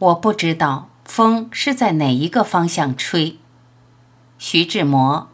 我不知道风是在哪一个方向吹。徐志摩。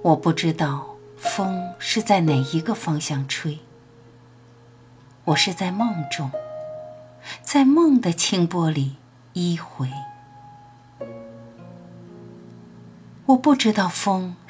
我不知道风是在哪一个方向吹。我是在梦中，在梦的清波里依回。我不知道风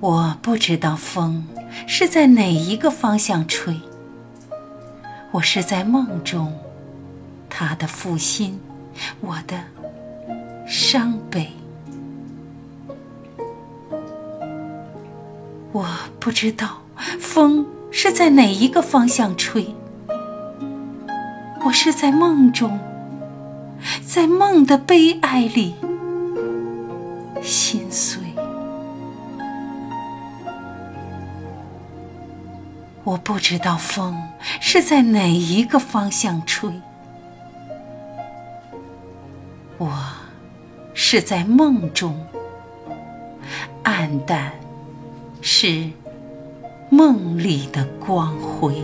我不知道风是在哪一个方向吹，我是在梦中，他的负心，我的伤悲。我不知道风是在哪一个方向吹，我是在梦中，在梦的悲哀里心我不知道风是在哪一个方向吹，我是在梦中，暗淡是梦里的光辉。